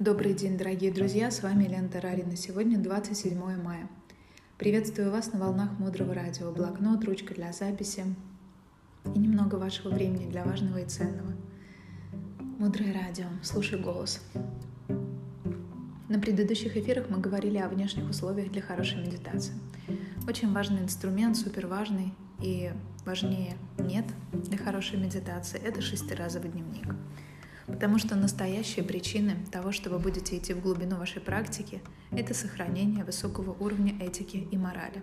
Добрый день, дорогие друзья, с вами Лена Тарарина. Сегодня 27 мая. Приветствую вас на волнах Мудрого Радио, блокнот, ручка для записи и немного вашего времени для важного и ценного. Мудрое Радио, слушай голос. На предыдущих эфирах мы говорили о внешних условиях для хорошей медитации. Очень важный инструмент, супер важный и важнее нет для хорошей медитации – это шестиразовый дневник – Потому что настоящие причины того, что вы будете идти в глубину вашей практики, это сохранение высокого уровня этики и морали.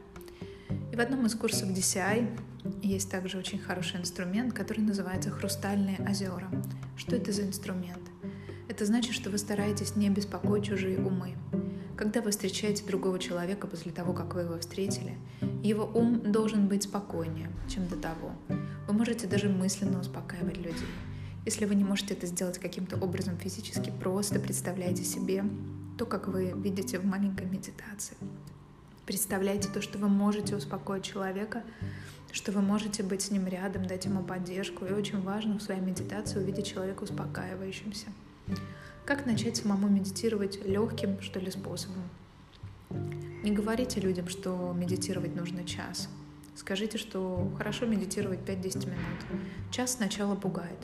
И в одном из курсов DCI есть также очень хороший инструмент, который называется «Хрустальные озера». Что это за инструмент? Это значит, что вы стараетесь не беспокоить чужие умы. Когда вы встречаете другого человека после того, как вы его встретили, его ум должен быть спокойнее, чем до того. Вы можете даже мысленно успокаивать людей. Если вы не можете это сделать каким-то образом физически, просто представляйте себе то, как вы видите в маленькой медитации. Представляйте то, что вы можете успокоить человека, что вы можете быть с ним рядом, дать ему поддержку. И очень важно в своей медитации увидеть человека успокаивающимся. Как начать самому медитировать легким, что ли, способом? Не говорите людям, что медитировать нужно час. Скажите, что хорошо медитировать 5-10 минут. Час сначала пугает,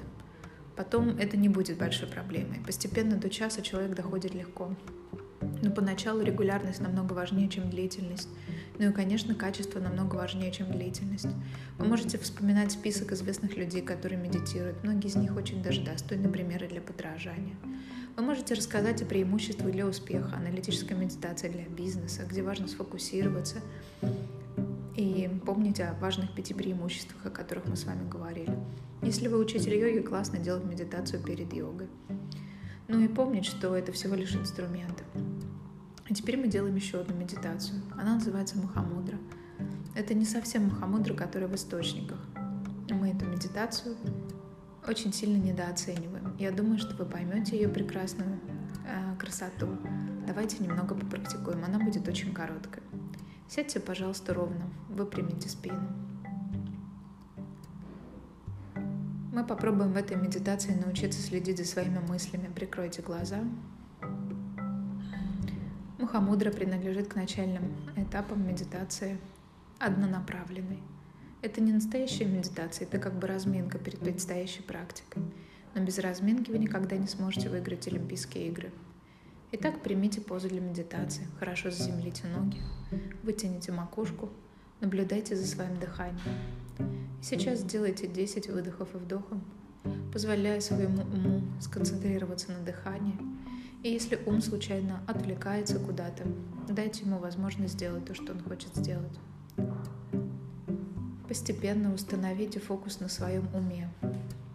Потом это не будет большой проблемой. Постепенно до часа человек доходит легко. Но поначалу регулярность намного важнее, чем длительность. Ну и, конечно, качество намного важнее, чем длительность. Вы можете вспоминать список известных людей, которые медитируют. Многие из них очень даже достойны примеры для подражания. Вы можете рассказать о преимуществах для успеха, аналитической медитации для бизнеса, где важно сфокусироваться и помнить о важных пяти преимуществах, о которых мы с вами говорили. Если вы учитель йоги, классно делать медитацию перед йогой. Ну и помнить, что это всего лишь инструмент. А теперь мы делаем еще одну медитацию. Она называется Махамудра. Это не совсем Махамудра, которая в источниках. Мы эту медитацию очень сильно недооцениваем. Я думаю, что вы поймете ее прекрасную э, красоту. Давайте немного попрактикуем. Она будет очень короткая. Сядьте, пожалуйста, ровно. Выпрямите спину. Мы попробуем в этой медитации научиться следить за своими мыслями. Прикройте глаза. Мухамудра принадлежит к начальным этапам медитации однонаправленной. Это не настоящая медитация, это как бы разминка перед предстоящей практикой. Но без разминки вы никогда не сможете выиграть Олимпийские игры. Итак, примите позу для медитации. Хорошо заземлите ноги, вытяните макушку, наблюдайте за своим дыханием. Сейчас сделайте 10 выдохов и вдохов, позволяя своему уму сконцентрироваться на дыхании. И если ум случайно отвлекается куда-то, дайте ему возможность сделать то, что он хочет сделать. Постепенно установите фокус на своем уме.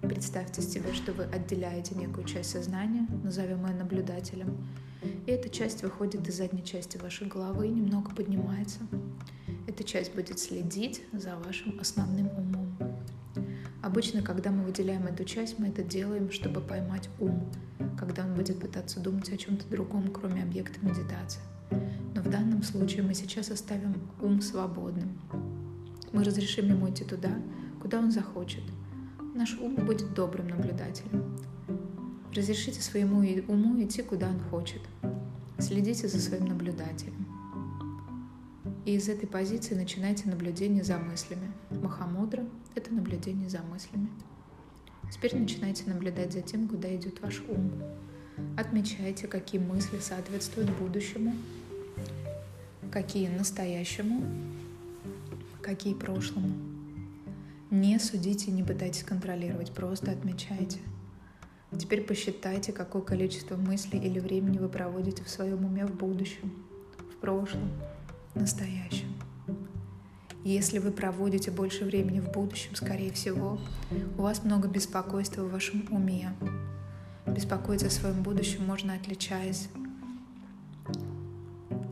Представьте себе, что вы отделяете некую часть сознания, назовем ее наблюдателем, и эта часть выходит из задней части вашей головы и немного поднимается. Эта часть будет следить за вашим основным умом. Обычно, когда мы выделяем эту часть, мы это делаем, чтобы поймать ум, когда он будет пытаться думать о чем-то другом, кроме объекта медитации. Но в данном случае мы сейчас оставим ум свободным. Мы разрешим ему идти туда, куда он захочет. Наш ум будет добрым наблюдателем. Разрешите своему уму идти, куда он хочет. Следите за своим наблюдателем. И из этой позиции начинайте наблюдение за мыслями. Махамудра — это наблюдение за мыслями. Теперь начинайте наблюдать за тем, куда идет ваш ум. Отмечайте, какие мысли соответствуют будущему, какие настоящему, какие прошлому. Не судите, не пытайтесь контролировать, просто отмечайте. Теперь посчитайте, какое количество мыслей или времени вы проводите в своем уме в будущем, в прошлом, настоящем. Если вы проводите больше времени в будущем, скорее всего, у вас много беспокойства в вашем уме. Беспокоиться о своем будущем можно, отличаясь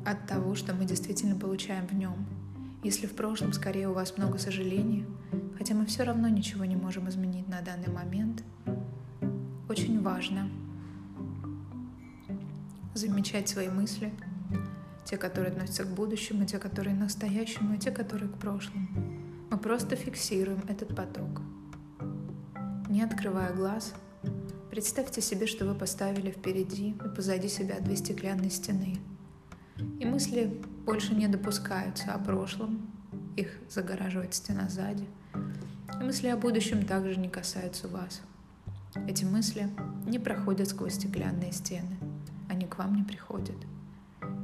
от того, что мы действительно получаем в нем. Если в прошлом скорее у вас много сожалений, хотя мы все равно ничего не можем изменить на данный момент, очень важно замечать свои мысли – те, которые относятся к будущему, те, которые к настоящему, и те, которые к прошлому. Мы просто фиксируем этот поток. Не открывая глаз, Представьте себе, что вы поставили впереди и позади себя две стеклянные стены. И мысли больше не допускаются о прошлом, их загораживает стена сзади. И мысли о будущем также не касаются вас. Эти мысли не проходят сквозь стеклянные стены, они к вам не приходят.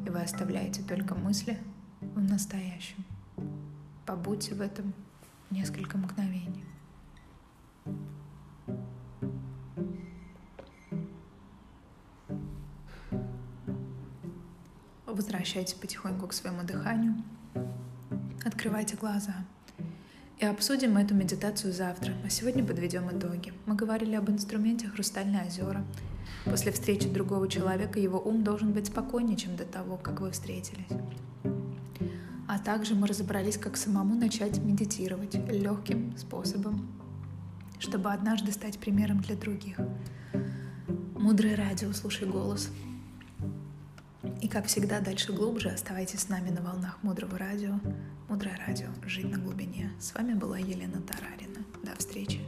И вы оставляете только мысли в настоящем. Побудьте в этом несколько мгновений. Возвращайтесь потихоньку к своему дыханию. Открывайте глаза. И обсудим эту медитацию завтра, а сегодня подведем итоги. Мы говорили об инструменте «Хрустальные озера». После встречи другого человека его ум должен быть спокойнее, чем до того, как вы встретились. А также мы разобрались, как самому начать медитировать легким способом, чтобы однажды стать примером для других. Мудрое радио, слушай голос. И как всегда, дальше глубже оставайтесь с нами на волнах Мудрого радио. Мудрое радио. Жить на глубине. С вами была Елена Тарарина. До встречи.